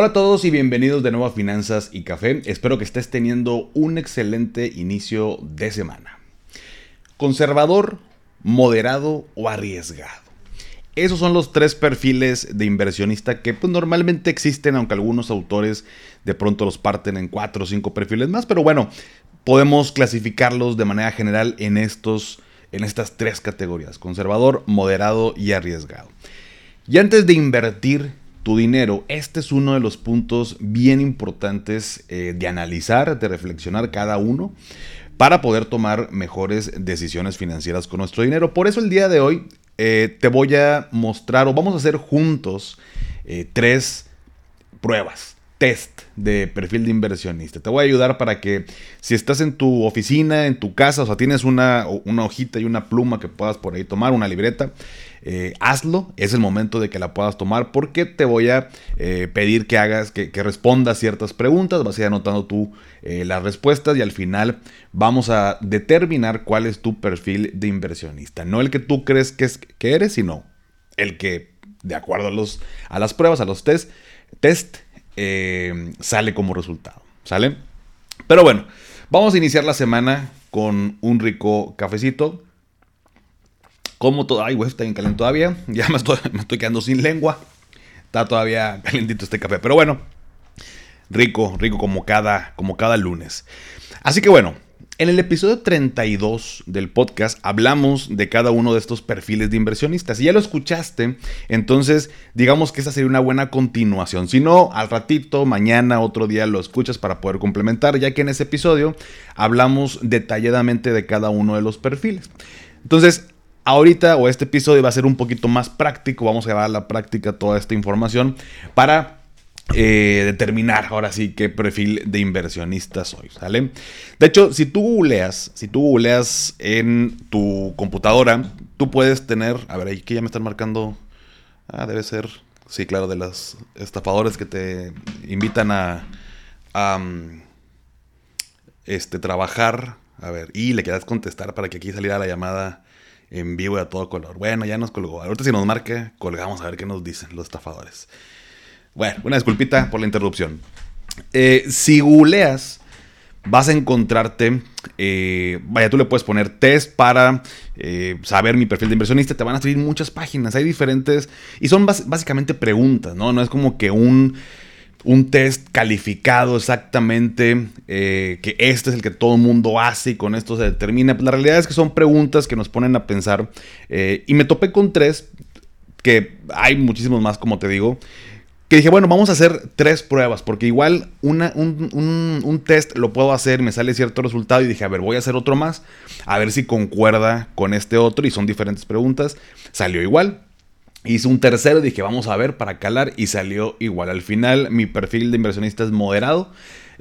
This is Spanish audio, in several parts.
Hola a todos y bienvenidos de nuevo a Finanzas y Café. Espero que estés teniendo un excelente inicio de semana. Conservador, moderado o arriesgado. Esos son los tres perfiles de inversionista que pues, normalmente existen, aunque algunos autores de pronto los parten en cuatro o cinco perfiles más. Pero bueno, podemos clasificarlos de manera general en, estos, en estas tres categorías. Conservador, moderado y arriesgado. Y antes de invertir tu dinero, este es uno de los puntos bien importantes eh, de analizar, de reflexionar cada uno para poder tomar mejores decisiones financieras con nuestro dinero. Por eso el día de hoy eh, te voy a mostrar o vamos a hacer juntos eh, tres pruebas, test de perfil de inversionista. Te voy a ayudar para que si estás en tu oficina, en tu casa, o sea, tienes una, una hojita y una pluma que puedas por ahí tomar, una libreta, eh, hazlo, es el momento de que la puedas tomar porque te voy a eh, pedir que hagas, que, respondas ciertas preguntas, vas a ir anotando tú eh, las respuestas y al final vamos a determinar cuál es tu perfil de inversionista. No el que tú crees que, que eres, sino el que, de acuerdo a, los, a las pruebas, a los test, test sale como resultado. ¿Sale? Pero bueno, vamos a iniciar la semana con un rico cafecito como todo. Ay, güey, está bien caliente todavía. Ya me estoy, quedando sin lengua. Está todavía calentito este café. Pero bueno, rico, rico como cada, como cada lunes. Así que bueno, en el episodio 32 del podcast hablamos de cada uno de estos perfiles de inversionistas. Si ya lo escuchaste, entonces digamos que esa sería una buena continuación. Si no, al ratito, mañana, otro día lo escuchas para poder complementar, ya que en ese episodio hablamos detalladamente de cada uno de los perfiles. Entonces, ahorita o este episodio va a ser un poquito más práctico, vamos a llevar a la práctica toda esta información para eh, determinar ahora sí qué perfil de inversionista soy, ¿sale? De hecho, si tú googleas, si tú googleas en tu computadora, tú puedes tener, a ver, ahí que ya me están marcando, ah, debe ser, sí, claro, de los estafadores que te invitan a, mm, este, trabajar, a ver, y le quedas contestar para que aquí saliera la llamada en vivo y a todo color. Bueno, ya nos colgó. Ahorita si nos marque, colgamos a ver qué nos dicen los estafadores. Bueno, una disculpita por la interrupción. Eh, si googleas, vas a encontrarte, eh, vaya, tú le puedes poner test para eh, saber mi perfil de inversionista, te van a salir muchas páginas, hay diferentes, y son básicamente preguntas, ¿no? No es como que un un test calificado exactamente, que este es el que todo el mundo hace y con esto se determina. La realidad es que son preguntas que nos ponen a pensar y me topé con tres, que hay muchísimos más como te digo, que dije, bueno, vamos a hacer tres pruebas, porque igual una, un, un, test lo puedo hacer, me sale cierto resultado y dije, a ver, voy a hacer otro más, a ver si concuerda con este otro y son diferentes preguntas, salió igual. Hice un tercero, dije vamos a ver para calar y salió igual. Al final mi perfil de inversionista es moderado.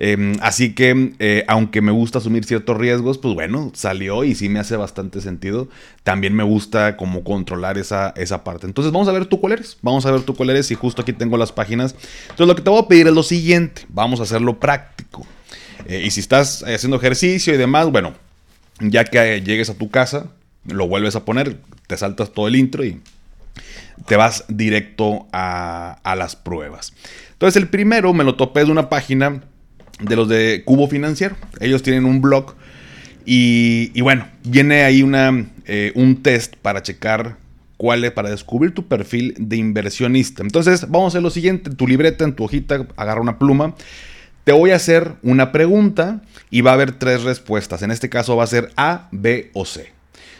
Em, así que, eh, aunque me gusta asumir ciertos riesgos, pues bueno, salió y sí me hace bastante sentido. También me gusta como controlar esa, esa parte. Entonces, vamos a ver tú cuál eres. Vamos a ver tú cuál eres y justo aquí tengo las páginas. Entonces, lo que te voy a pedir es lo siguiente. Vamos a hacerlo práctico. Eh, y si estás haciendo ejercicio y demás, bueno, ya que llegues a tu casa, lo vuelves a poner, te saltas todo el intro y te vas directo a, las pruebas. Entonces el primero me lo topé de una página de los de Cubo Financiero. Ellos tienen un blog y, bueno, viene ahí una, eh, un test para checar cuál es, para descubrir tu perfil de inversionista. Entonces vamos a hacer lo siguiente, en tu libreta, en tu hojita, agarra una pluma. Te voy a hacer una pregunta y va a haber tres respuestas. En este caso va a ser A, B o C.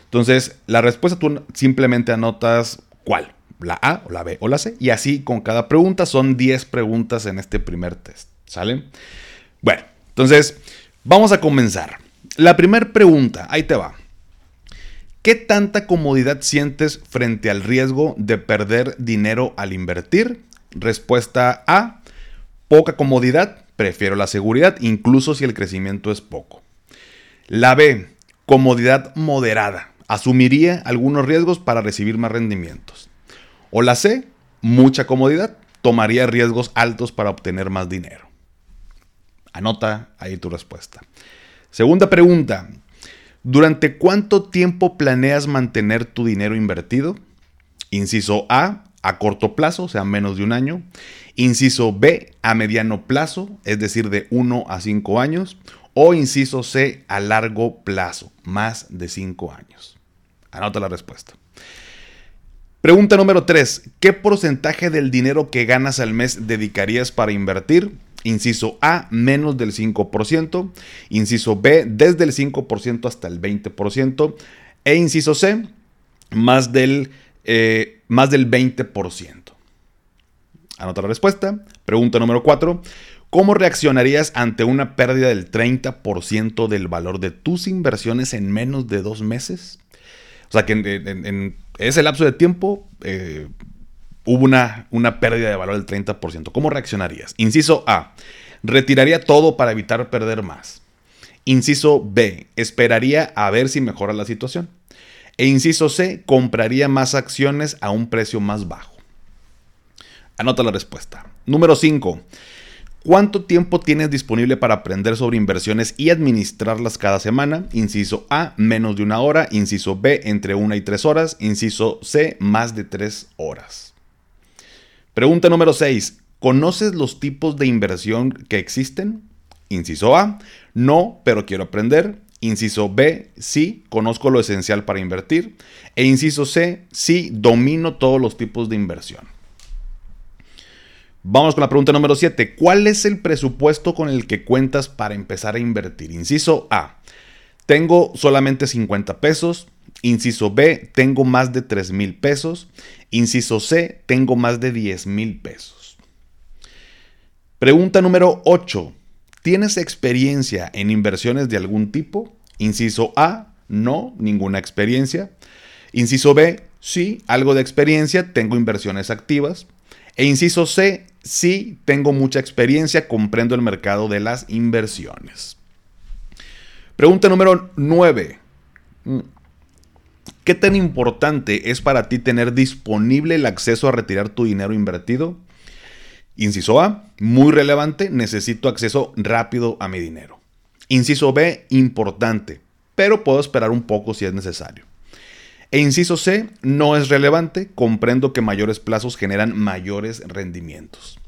Entonces, la respuesta tú simplemente anotas cuál la A o la B o la C. Y así con cada pregunta son 10 preguntas en este primer test. ¿Sale? Bueno, entonces vamos a comenzar. La primera pregunta, ahí te va. ¿Qué tanta comodidad sientes frente al riesgo de perder dinero al invertir? Respuesta A, poca comodidad, prefiero la seguridad, incluso si el crecimiento es poco. La B, comodidad moderada. Asumiría algunos riesgos para recibir más rendimientos. O la C, mucha comodidad. Tomaría riesgos altos para obtener más dinero. Anota ahí tu respuesta. Segunda pregunta. ¿Durante cuánto tiempo planeas mantener tu dinero invertido? Inciso A, a corto plazo, o sea, menos de un año. Inciso B, a mediano plazo, es decir, de 1 a 5 años. O inciso C, a largo plazo, más de 5 años. Anota la respuesta. Pregunta número 3. ¿Qué porcentaje del dinero que ganas al mes dedicarías para invertir? Inciso A, menos del 5%. Inciso B, desde el 5% hasta el 20%. E inciso C, más del, eh, más del 20%. Anota la respuesta. Pregunta número 4. ¿Cómo reaccionarías ante una pérdida del 30% del valor de tus inversiones en menos de dos meses? O sea que en, ese lapso de tiempo eh, hubo una, una pérdida de valor del 30%. ¿Cómo reaccionarías? Inciso A, retiraría todo para evitar perder más. Inciso B, esperaría a ver si mejora la situación. E inciso C, compraría más acciones a un precio más bajo. Anota la respuesta. Número 5. ¿Cuánto tiempo tienes disponible para aprender sobre inversiones y administrarlas cada semana? Inciso A, menos de una hora. Inciso B, entre una y tres horas. Inciso C, más de tres horas. Pregunta número 6. ¿Conoces los tipos de inversión que existen? Inciso A, no, pero quiero aprender. Inciso B, sí, conozco lo esencial para invertir. E inciso C, sí, domino todos los tipos de inversión. Vamos con la pregunta número 7. ¿Cuál es el presupuesto con el que cuentas para empezar a invertir? Inciso A. Tengo solamente 50 pesos. Inciso B, tengo más de 3 mil pesos. Inciso C, tengo más de 10 mil pesos. Pregunta número 8. ¿Tienes experiencia en inversiones de algún tipo? Inciso A, no, ninguna experiencia. Inciso B, sí, algo de experiencia, tengo inversiones activas. E inciso C, sí, tengo mucha experiencia, comprendo el mercado de las inversiones. Pregunta número 9. ¿Qué tan importante es para ti tener disponible el acceso a retirar tu dinero invertido? Inciso A, muy relevante, necesito acceso rápido a mi dinero. Inciso B, importante, pero puedo esperar un poco si es necesario. E inciso C, no es relevante, comprendo que mayores plazos generan mayores rendimientos.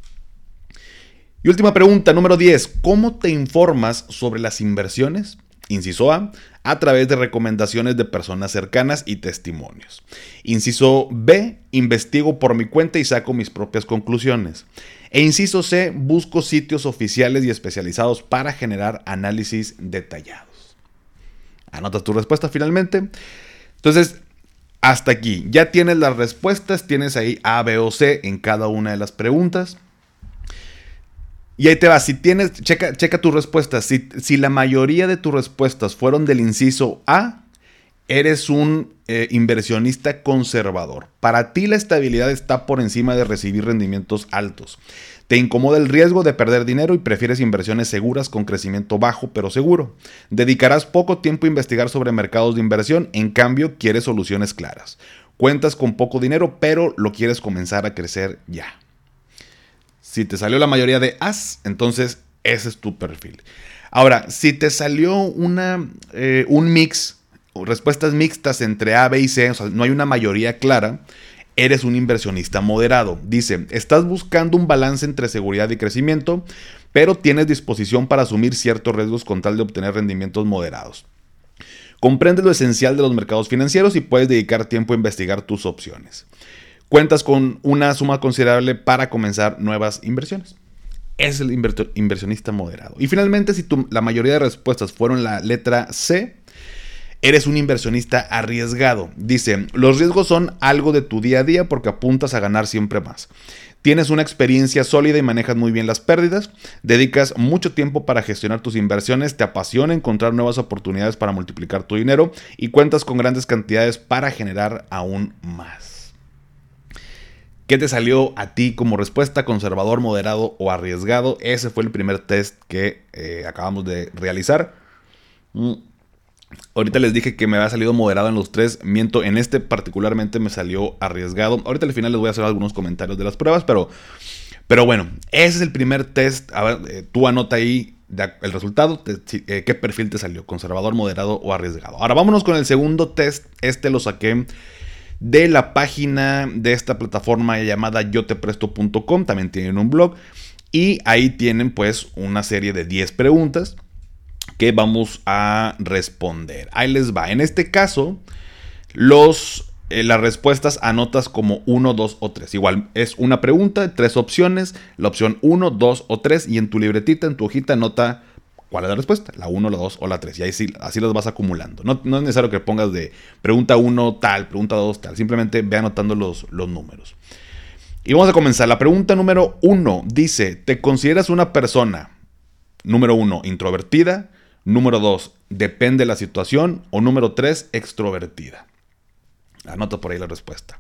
Y última pregunta, número 10, ¿cómo te informas sobre las inversiones? Inciso A, a través de recomendaciones de personas cercanas y testimonios. Inciso B, investigo por mi cuenta y saco mis propias conclusiones. E inciso C, busco sitios oficiales y especializados para generar análisis detallados. ¿Anotas tu respuesta finalmente? Entonces, hasta aquí. Ya tienes las respuestas, tienes ahí A, B o C en cada una de las preguntas. Y ahí te va, si tienes, checa, tus respuestas. Si, si, la mayoría de tus respuestas fueron del inciso A, eres un eh, inversionista conservador. Para ti la estabilidad está por encima de recibir rendimientos altos. Te incomoda el riesgo de perder dinero y prefieres inversiones seguras con crecimiento bajo pero seguro. Dedicarás poco tiempo a investigar sobre mercados de inversión, en cambio quieres soluciones claras. Cuentas con poco dinero pero lo quieres comenzar a crecer ya. Si te salió la mayoría de as, entonces ese es tu perfil. Ahora, si te salió una, eh, un mix, respuestas mixtas entre A, B y C, o sea, no hay una mayoría clara, eres un inversionista moderado. Dice, estás buscando un balance entre seguridad y crecimiento, pero tienes disposición para asumir ciertos riesgos con tal de obtener rendimientos moderados. Comprendes lo esencial de los mercados financieros y puedes dedicar tiempo a investigar tus opciones cuentas con una suma considerable para comenzar nuevas inversiones. Es el inversionista moderado. Y finalmente, si la mayoría de respuestas fueron la letra C, eres un inversionista arriesgado. Dice, los riesgos son algo de tu día a día porque apuntas a ganar siempre más. Tienes una experiencia sólida y manejas muy bien las pérdidas. Dedicas mucho tiempo para gestionar tus inversiones. Te apasiona encontrar nuevas oportunidades para multiplicar tu dinero y cuentas con grandes cantidades para generar aún más. ¿Qué te salió a ti como respuesta? ¿Conservador, moderado o arriesgado? Ese fue el primer test que eh, acabamos de realizar. Mm. Ahorita les dije que me había salido moderado en los tres. Miento, en este particularmente me salió arriesgado. Ahorita al final les voy a hacer algunos comentarios de las pruebas, pero, pero bueno, ese es el primer test. A ver, eh, tú anota ahí el resultado, eh, qué perfil te salió, conservador, moderado o arriesgado. Ahora vámonos con el segundo test. Este lo saqué de la página de esta plataforma llamada yotepresto.com. También tienen un blog. Y ahí tienen pues una serie de 10 preguntas que vamos a responder. Ahí les va. En este caso, los, eh, las respuestas anotas como 1, 2 o 3. Igual es una pregunta, tres opciones, la opción 1, 2 o 3 y en tu libretita, en tu hojita, anota cuál es la respuesta, la 1, la 2 o la 3. Y ahí sí, así las vas acumulando. No, no es necesario que pongas de pregunta 1 tal, pregunta 2 tal. Simplemente ve anotando los, los números. Y vamos a comenzar. La pregunta número 1 dice, ¿te consideras una persona, número 1, introvertida? Número 2, depende de la situación. O número 3, extrovertida. Anota por ahí la respuesta.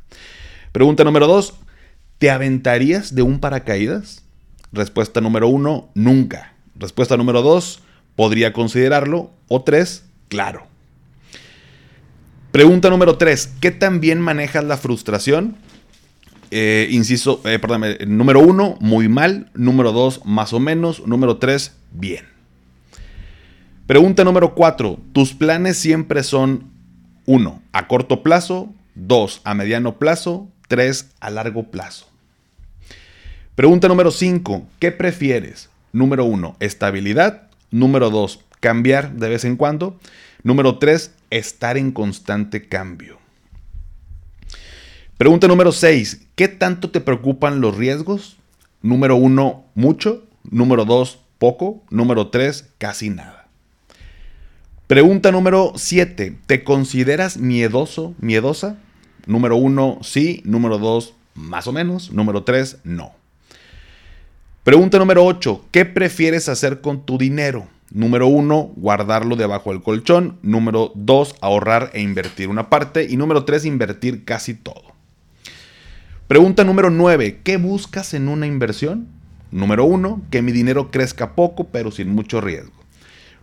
Pregunta número 2, ¿te aventarías de un paracaídas? Respuesta número 1, nunca. Respuesta número 2, podría considerarlo. O 3, claro. Pregunta número 3, ¿qué tan bien manejas la frustración? Eh, inciso, eh, perdón, número 1, muy mal. Número 2, más o menos. Número 3, bien. Pregunta número 4. ¿Tus planes siempre son 1. A corto plazo, 2. A mediano plazo, 3. A largo plazo? Pregunta número 5. ¿Qué prefieres? Número 1. Estabilidad. Número 2. Cambiar de vez en cuando. Número 3. Estar en constante cambio. Pregunta número 6. ¿Qué tanto te preocupan los riesgos? Número 1. Mucho. Número 2. Poco. Número 3. Casi nada. Pregunta número 7. ¿Te consideras miedoso, miedosa? Número 1, sí. Número 2, más o menos. Número 3, no. Pregunta número 8. ¿Qué prefieres hacer con tu dinero? Número 1, guardarlo debajo del colchón. Número 2, ahorrar e invertir una parte. Y número 3, invertir casi todo. Pregunta número 9. ¿Qué buscas en una inversión? Número 1, que mi dinero crezca poco pero sin mucho riesgo.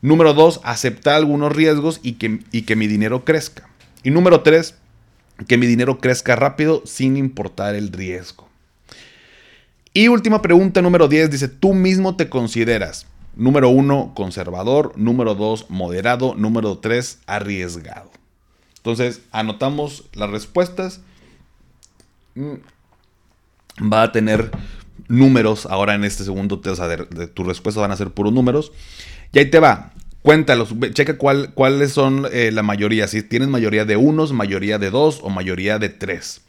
Número dos, aceptar algunos riesgos y que, y que mi dinero crezca. Y número tres, que mi dinero crezca rápido sin importar el riesgo. Y última pregunta, número 10, dice, ¿tú mismo te consideras, número uno, conservador, número dos, moderado, número tres, arriesgado? Entonces, anotamos las respuestas. Mm, va a tener números ahora en este segundo. O sea, de, tus respuestas van a ser puros números. Y ahí te va. Cuéntalos, checa cuál, cuáles son eh, la mayoría. Si tienes mayoría de unos, mayoría de dos o mayoría de tres.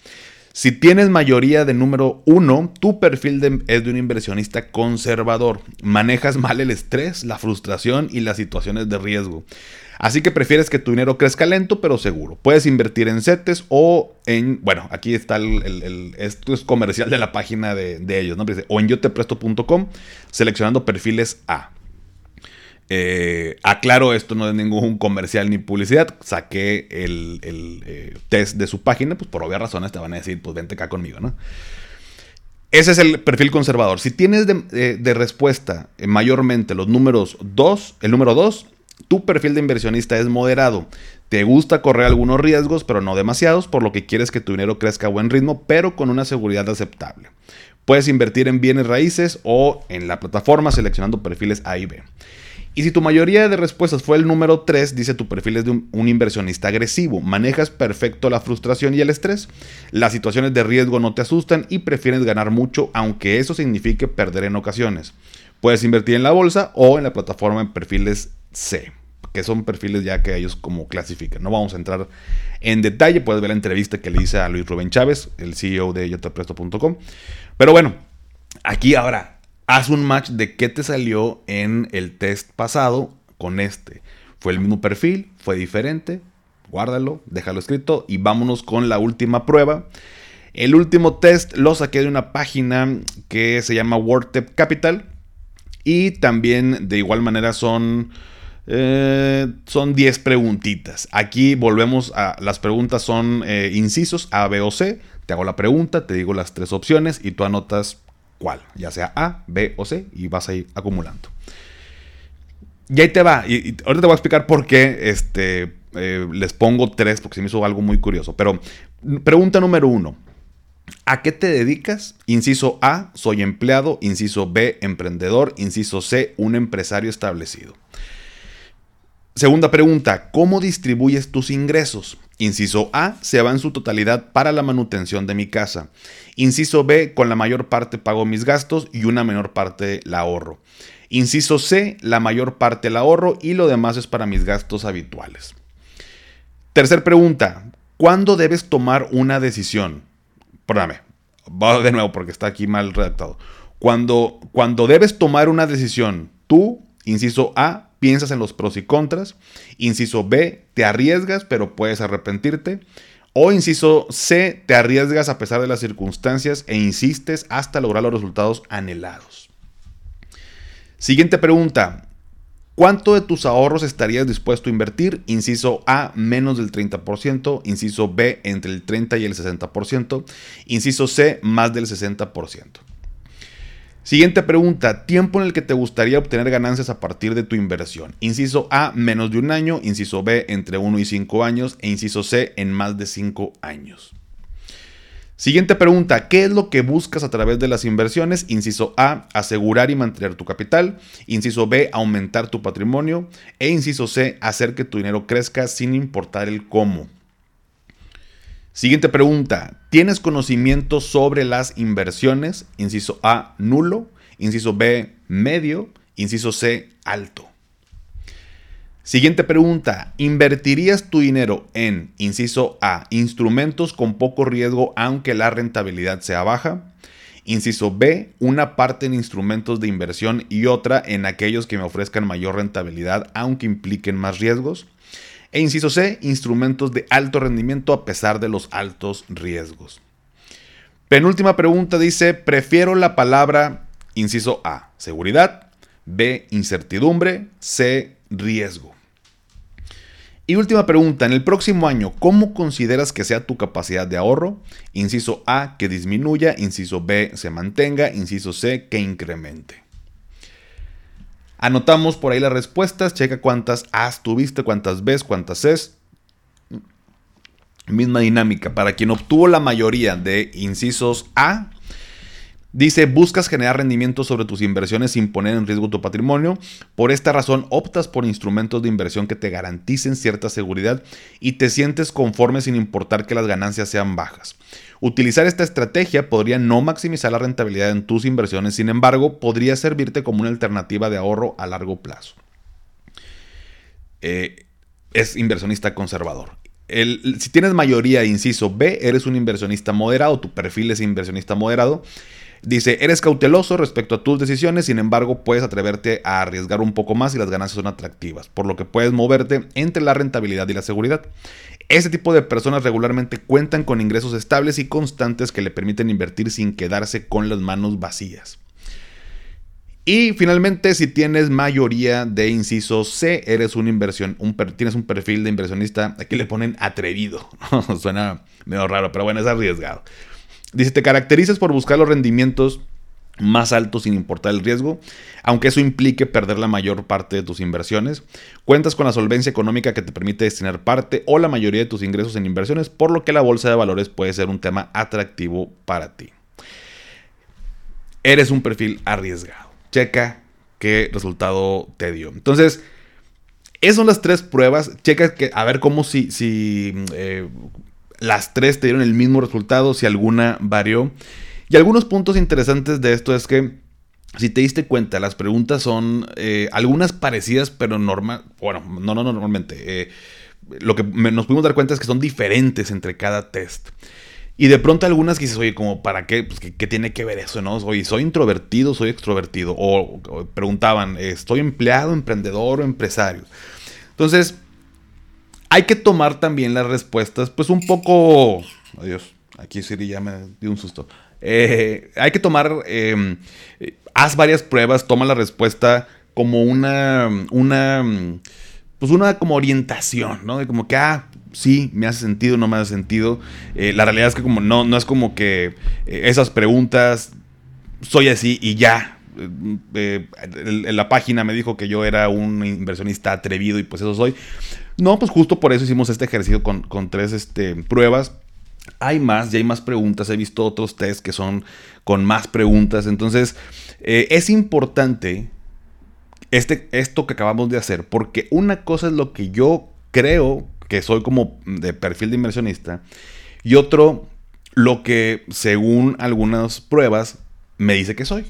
Si tienes mayoría de número uno, tu perfil es de un inversionista conservador. Manejas mal el estrés, la frustración y las situaciones de riesgo. Así que prefieres que tu dinero crezca lento pero seguro. Puedes invertir en CETES o en, bueno, aquí está el, esto es comercial de la página de, de ellos, ¿no? O en yotepresto.com seleccionando perfiles A. Eh, aclaro, esto no es ningún comercial ni publicidad. Saqué el, eh, test de su página, pues por obvias razones te van a decir, pues vente acá conmigo, ¿no? Ese es el perfil conservador. Si tienes de, respuesta eh, mayormente los números 2, el número 2, tu perfil de inversionista es moderado. Te gusta correr algunos riesgos, pero no demasiados, por lo que quieres que tu dinero crezca a buen ritmo, pero con una seguridad aceptable. Puedes invertir en bienes raíces o en la plataforma seleccionando perfiles A y B. Y si tu mayoría de respuestas fue el número 3, dice tu perfil es de un, inversionista agresivo. Manejas perfecto la frustración y el estrés. Las situaciones de riesgo no te asustan y prefieres ganar mucho, aunque eso signifique perder en ocasiones. Puedes invertir en la bolsa o en la plataforma en perfiles C, que son perfiles ya que ellos como clasifican. No vamos a entrar en detalle, puedes ver la entrevista que le hice a Luis Rubén Chávez, el CEO de yotepresto.com. Pero bueno, aquí ahora haz un match de qué te salió en el test pasado con este. Fue el mismo perfil, fue diferente, guárdalo, déjalo escrito y vámonos con la última prueba. El último test lo saqué de una página que se llama WordTap Capital y también de igual manera son Eh, son 10 preguntitas. Aquí volvemos a las preguntas son eh, incisos A, B o C. Te hago la pregunta, te digo las tres opciones y tú anotas cuál, ya sea A, B o C y vas a ir acumulando. Y ahí te va. Y, ahorita te voy a explicar por qué este, eh, les pongo tres, porque se me hizo algo muy curioso. Pero pregunta número uno. ¿A qué te dedicas? Inciso A, soy empleado. Inciso B, emprendedor. Inciso C, un empresario establecido. Segunda pregunta, ¿cómo distribuyes tus ingresos? Inciso A, se va en su totalidad para la manutención de mi casa. Inciso B, con la mayor parte pago mis gastos y una menor parte la ahorro. Inciso C, la mayor parte la ahorro y lo demás es para mis gastos habituales. Tercer pregunta, ¿cuándo debes tomar una decisión? Perdóname, va de nuevo porque está aquí mal redactado. Cuando, cuando debes tomar una decisión, tú, inciso A, piensas en los pros y contras. Inciso B, te arriesgas pero puedes arrepentirte. O inciso C, te arriesgas a pesar de las circunstancias e insistes hasta lograr los resultados anhelados. Siguiente pregunta. ¿Cuánto de tus ahorros estarías dispuesto a invertir? Inciso A, menos del 30%. Inciso B, entre el 30 y el 60%. Inciso C, más del 60%. Siguiente pregunta, tiempo en el que te gustaría obtener ganancias a partir de tu inversión. Inciso A, menos de un año. Inciso B, entre 1 y 5 años. E inciso C, en más de 5 años. Siguiente pregunta, ¿qué es lo que buscas a través de las inversiones? Inciso A, asegurar y mantener tu capital. Inciso B, aumentar tu patrimonio. E inciso C, hacer que tu dinero crezca sin importar el cómo. Siguiente pregunta. ¿Tienes conocimiento sobre las inversiones? Inciso A, nulo. Inciso B, medio. Inciso C, alto. Siguiente pregunta. ¿Invertirías tu dinero en, inciso A, instrumentos con poco riesgo aunque la rentabilidad sea baja? Inciso B, una parte en instrumentos de inversión y otra en aquellos que me ofrezcan mayor rentabilidad aunque impliquen más riesgos. E inciso C, instrumentos de alto rendimiento a pesar de los altos riesgos. Penúltima pregunta dice, prefiero la palabra, inciso A, seguridad, B, incertidumbre, C, riesgo. Y última pregunta, en el próximo año, ¿cómo consideras que sea tu capacidad de ahorro? Inciso A, que disminuya, inciso B, se mantenga, inciso C, que incremente. Anotamos por ahí las respuestas, checa cuántas A's tuviste, cuántas B's, cuántas C's. Misma dinámica. Para quien obtuvo la mayoría de incisos A, Dice, buscas generar rendimiento sobre tus inversiones sin poner en riesgo tu patrimonio. Por esta razón, optas por instrumentos de inversión que te garanticen cierta seguridad y te sientes conforme sin importar que las ganancias sean bajas. Utilizar esta estrategia podría no maximizar la rentabilidad en tus inversiones, sin embargo, podría servirte como una alternativa de ahorro a largo plazo. Eh, es inversionista conservador. si tienes mayoría, inciso B, eres un inversionista moderado, tu perfil es inversionista moderado. Dice, eres cauteloso respecto a tus decisiones, sin embargo puedes atreverte a arriesgar un poco más y las ganancias son atractivas, por lo que puedes moverte entre la rentabilidad y la seguridad. Este tipo de personas regularmente cuentan con ingresos estables y constantes que le permiten invertir sin quedarse con las manos vacías. Y finalmente, si tienes mayoría de inciso C, eres una inversión, un tienes un perfil de inversionista, aquí le ponen atrevido. Suena medio raro, pero bueno, es arriesgado. Dice, te caracterizas por buscar los rendimientos más altos sin importar el riesgo, aunque eso implique perder la mayor parte de tus inversiones. Cuentas con la solvencia económica que te permite destinar parte o la mayoría de tus ingresos en inversiones, por lo que la bolsa de valores puede ser un tema atractivo para ti. Eres un perfil arriesgado. Checa qué resultado te dio. Entonces, esas son las tres pruebas. Checa que, a ver cómo si, si eh, las tres te dieron el mismo resultado, si alguna varió. Y algunos puntos interesantes de esto es que, si te diste cuenta, las preguntas son eh, algunas parecidas, pero normal, bueno, no, no, normalmente. Eh, lo que nos pudimos dar cuenta es que son diferentes entre cada test. Y de pronto algunas que dices, oye, como, ¿para qué? Pues, ¿qué, tiene que ver eso, no? Oye, ¿soy introvertido, soy extrovertido? O, o preguntaban, ¿estoy empleado, emprendedor o empresario? Entonces, hay que tomar también las respuestas, pues un poco. Adiós, aquí Siri ya me dio un susto. Eh, hay que tomar. Em, haz varias pruebas, toma la respuesta como una, una, pues una como orientación, ¿no? De como que, ah, sí, me hace sentido, no me hace sentido. Eh, la realidad es que como no, no es como que eh, esas preguntas, soy así y ya. La página me dijo que yo era un inversionista atrevido y pues eso soy. No, pues justo por eso hicimos este ejercicio con, tres este, pruebas. Hay más, ya hay más preguntas. He visto otros test que son con más preguntas. Entonces, es importante este, esto que acabamos de hacer, porque una cosa es lo que yo creo que soy como de perfil de inversionista, y otro, lo que según algunas pruebas me dice que soy.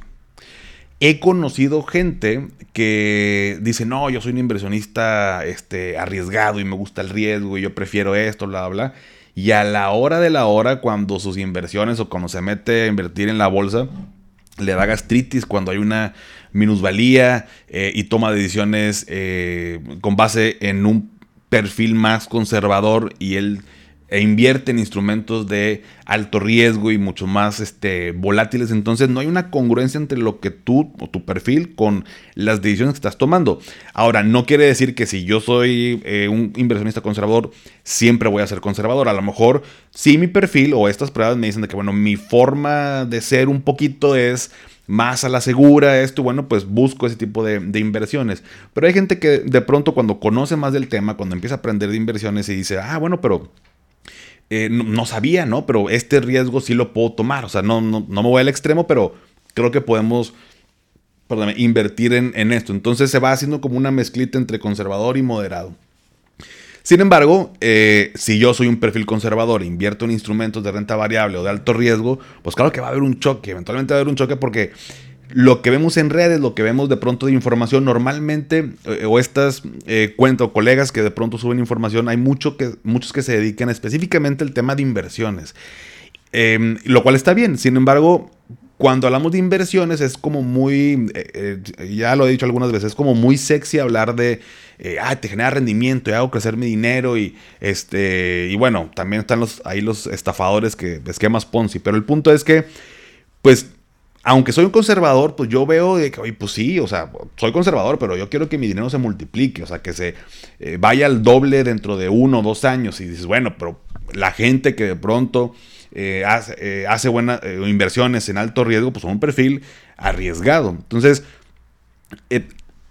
He conocido gente que dice, no, yo soy un inversionista este, arriesgado y me gusta el riesgo y yo prefiero esto, bla, bla. Y a la hora de la hora, cuando sus inversiones o cuando se mete a invertir en la bolsa, le da gastritis cuando hay una minusvalía eh, y toma decisiones eh, con base en un perfil más conservador y él e invierte en instrumentos de alto riesgo y mucho más este, volátiles. Entonces no hay una congruencia entre lo que tú o tu perfil con las decisiones que estás tomando. Ahora, no quiere decir que si yo soy eh, un inversionista conservador, siempre voy a ser conservador. A lo mejor sí mi perfil o estas pruebas me dicen de que, bueno, mi forma de ser un poquito es más a la segura, esto, bueno, pues busco ese tipo de, inversiones. Pero hay gente que de pronto cuando conoce más del tema, cuando empieza a aprender de inversiones y dice, ah, bueno, pero eh, no, sabía, ¿no? Pero este riesgo sí lo puedo tomar. O sea, no, no, me voy al extremo, pero creo que podemos perdón, invertir en, en esto. Entonces se va haciendo como una mezclita entre conservador y moderado. Sin embargo, eh, si yo soy un perfil conservador, invierto en instrumentos de renta variable o de alto riesgo, pues claro que va a haber un choque, eventualmente va a haber un choque porque lo que vemos en redes, lo que vemos de pronto de información, normalmente, eh, o estas eh, cuentas o colegas que de pronto suben información, hay mucho que, muchos que se dedican específicamente al tema de inversiones. Em, lo cual está bien, sin embargo, cuando hablamos de inversiones es como muy, ya lo he dicho algunas veces, es como muy sexy hablar de eh, te genera rendimiento y hago crecer mi dinero y este y bueno, también están los ahí los estafadores que esquemas Ponzi, pero el punto es que pues aunque soy un conservador, pues yo veo que, oye, pues sí, o sea, soy conservador, pero yo quiero que mi dinero se multiplique, o sea, que se eh, vaya al doble dentro de uno o dos años. Y dices, bueno, pero la gente que de pronto eh, hace, hace buenas inversiones en alto riesgo, pues son un perfil arriesgado. Entonces,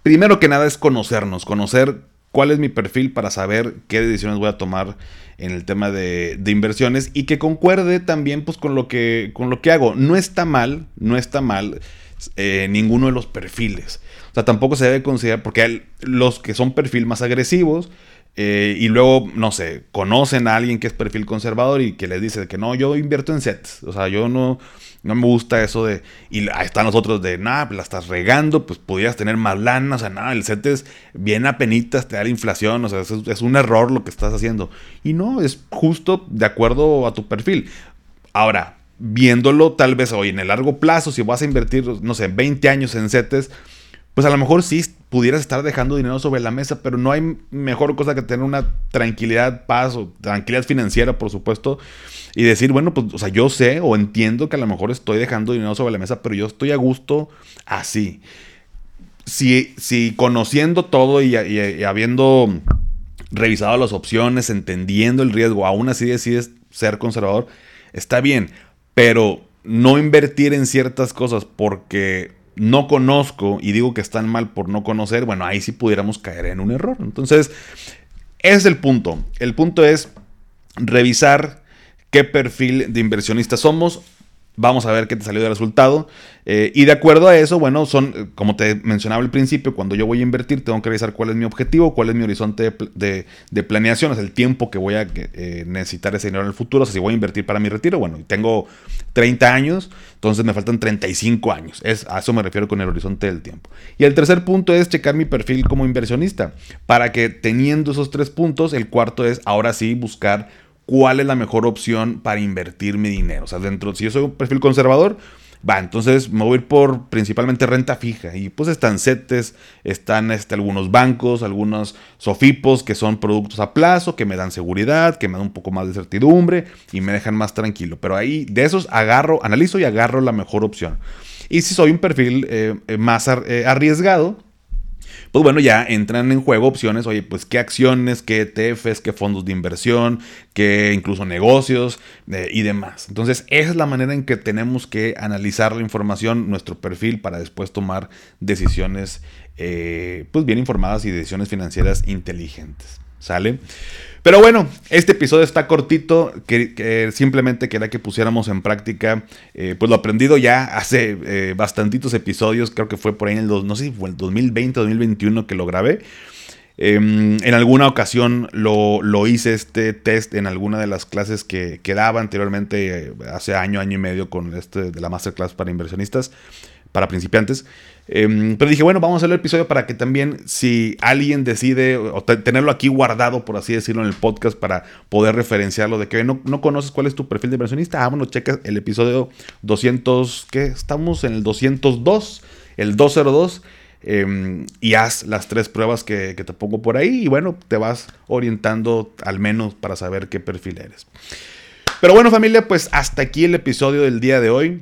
primero que nada es conocernos, conocer cuál es mi perfil para saber qué decisiones voy a tomar en el tema de, inversiones y que concuerde también pues con lo que, con lo que hago. No está mal, no está mal eh, ninguno de los perfiles. O sea, tampoco se debe considerar, porque hay los que son perfil más agresivos, eh, y luego, no sé, conocen a alguien que es perfil conservador y que les dice que no, yo invierto en sets. O sea, yo no, no me gusta eso de. Y ahí están los otros de, nada, pues la estás regando, pues podrías tener más lana. O sea, nada, el set es bien apenitas, te da la inflación. O sea, es, un error lo que estás haciendo. Y no, es justo de acuerdo a tu perfil. Ahora, viéndolo tal vez hoy en el largo plazo, si vas a invertir, no sé, 20 años en setes pues a lo mejor sí pudieras estar dejando dinero sobre la mesa, pero no hay mejor cosa que tener una tranquilidad, paz o tranquilidad financiera, por supuesto, y decir, bueno, pues, o sea, yo sé o entiendo que a lo mejor estoy dejando dinero sobre la mesa, pero yo estoy a gusto así. Si, si conociendo todo y, y habiendo revisado las opciones, entendiendo el riesgo, aún así decides ser conservador, está bien, pero no invertir en ciertas cosas porque no conozco y digo que están mal por no conocer, bueno, ahí sí pudiéramos caer en un error. Entonces, ese es el punto. El punto es revisar qué perfil de inversionista somos, Vamos a ver qué te salió de resultado. Eh, y de acuerdo a eso, bueno, son, como te mencionaba al principio, cuando yo voy a invertir, tengo que revisar cuál es mi objetivo, cuál es mi horizonte de, planeación, es el tiempo que voy a eh, necesitar ese dinero en el futuro. O sea, si voy a invertir para mi retiro, bueno, tengo 30 años, entonces me faltan 35 años. Es, a eso me refiero con el horizonte del tiempo. Y el tercer punto es checar mi perfil como inversionista, para que teniendo esos tres puntos, el cuarto es ahora sí buscar cuál es la mejor opción para invertir mi dinero. O sea, dentro, si yo soy un perfil conservador, va, entonces me voy a ir por principalmente renta fija. Y pues están CETES, están este, algunos bancos, algunos SOFIPOS que son productos a plazo, que me dan seguridad, que me dan un poco más de certidumbre y me dejan más tranquilo. Pero ahí de esos agarro, analizo y agarro la mejor opción. Y si soy un perfil eh, más eh, arriesgado, pues bueno, ya entran en juego opciones, oye, pues qué acciones, qué ETFs, qué fondos de inversión, qué incluso negocios eh, y demás. Entonces, esa es la manera en que tenemos que analizar la información, nuestro perfil, para después tomar decisiones eh, pues bien informadas y decisiones financieras inteligentes. ¿Sale? Pero bueno, este episodio está cortito, que, simplemente quería que pusiéramos en práctica eh, pues lo aprendido ya hace eh, bastantitos episodios, creo que fue por ahí en el, no sé fue el 2020 o 2021 que lo grabé. Em, en alguna ocasión lo, hice este test en alguna de las clases que, que daba anteriormente, eh, hace año, año y medio, con este de la Masterclass para inversionistas para principiantes. Em, pero dije, bueno, vamos a hacer el episodio para que también si alguien decide tenerlo aquí guardado, por así decirlo, en el podcast para poder referenciarlo de que no, no conoces cuál es tu perfil de inversionista, ah, bueno, checa el episodio 200, ¿qué? Estamos en el 202, el 202. Em, y haz las tres pruebas que, que te pongo por ahí y bueno, te vas orientando al menos para saber qué perfil eres. Pero bueno familia, pues hasta aquí el episodio del día de hoy.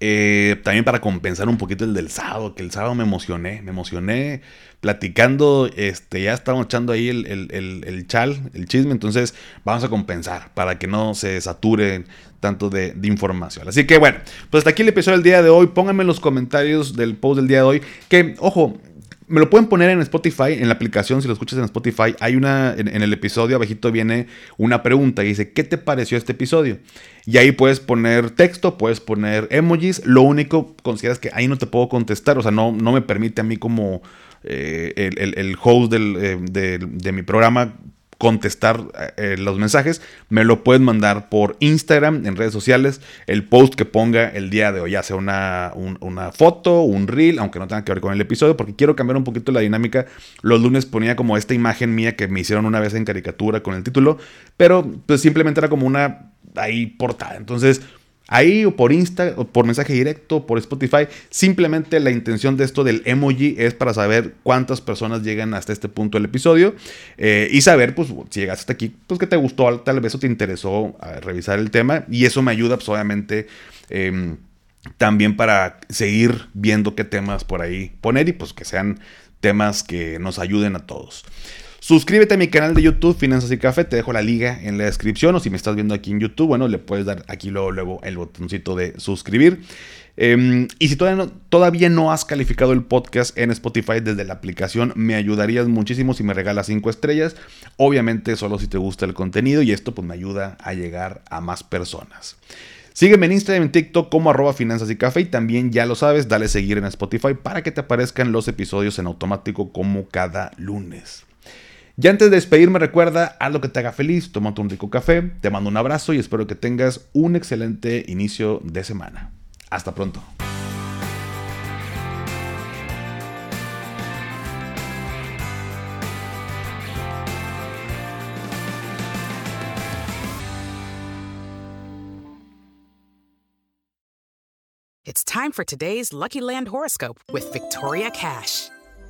Eh, también para compensar un poquito el del sábado, que el sábado me emocioné, me emocioné platicando, este, ya estamos echando ahí el, chal, el chisme, entonces vamos a compensar para que no se sature tanto de, de, información. Así que bueno, pues hasta aquí el episodio del día de hoy, pónganme en los comentarios del post del día de hoy, que ojo, me lo pueden poner en Spotify, en la aplicación, si lo escuchas en Spotify, hay una, en, el episodio abajito viene una pregunta y dice, ¿qué te pareció este episodio? Y ahí puedes poner texto, puedes poner emojis, lo único, consideras que ahí no te puedo contestar, o sea, no, no me permite a mí como eh, el, host eh, de mi programa contestar eh, los mensajes, me lo pueden mandar por Instagram, en redes sociales, el post que ponga el día de hoy, ya sea una, una foto, un reel, aunque no tenga que ver con el episodio, porque quiero cambiar un poquito la dinámica. Los lunes ponía como esta imagen mía que me hicieron una vez en caricatura con el título, pero pues simplemente era como una ahí portada. Entonces, Ahí o por Insta, o por mensaje directo, por Spotify. Simplemente la intención de esto del emoji es para saber cuántas personas llegan hasta este punto del episodio. Eh, y saber, pues, si llegaste hasta aquí, pues que te gustó, tal vez o te interesó revisar el tema. Y eso me ayuda, pues, obviamente. Em, también para seguir viendo qué temas por ahí poner y pues que sean temas que nos ayuden a todos. Suscríbete a mi canal de YouTube, Finanzas y Café. Te dejo la liga en la descripción. O si me estás viendo aquí en YouTube, bueno, le puedes dar aquí luego, luego el botoncito de suscribir. Em, y si todavía no, has calificado el podcast en Spotify desde la aplicación, me ayudarías muchísimo si me regalas 5 estrellas. Obviamente solo si te gusta el contenido y esto pues me ayuda a llegar a más personas. Sígueme en Instagram y en TikTok como arroba finanzas y café y también ya lo sabes, dale seguir en Spotify para que te aparezcan los episodios en automático como cada lunes. Y antes de despedirme, recuerda, haz lo que te haga feliz, tómate un rico café, te mando un abrazo y espero que tengas un excelente inicio de semana. Hasta pronto. It's time for today's Lucky Land horoscope with Victoria Cash.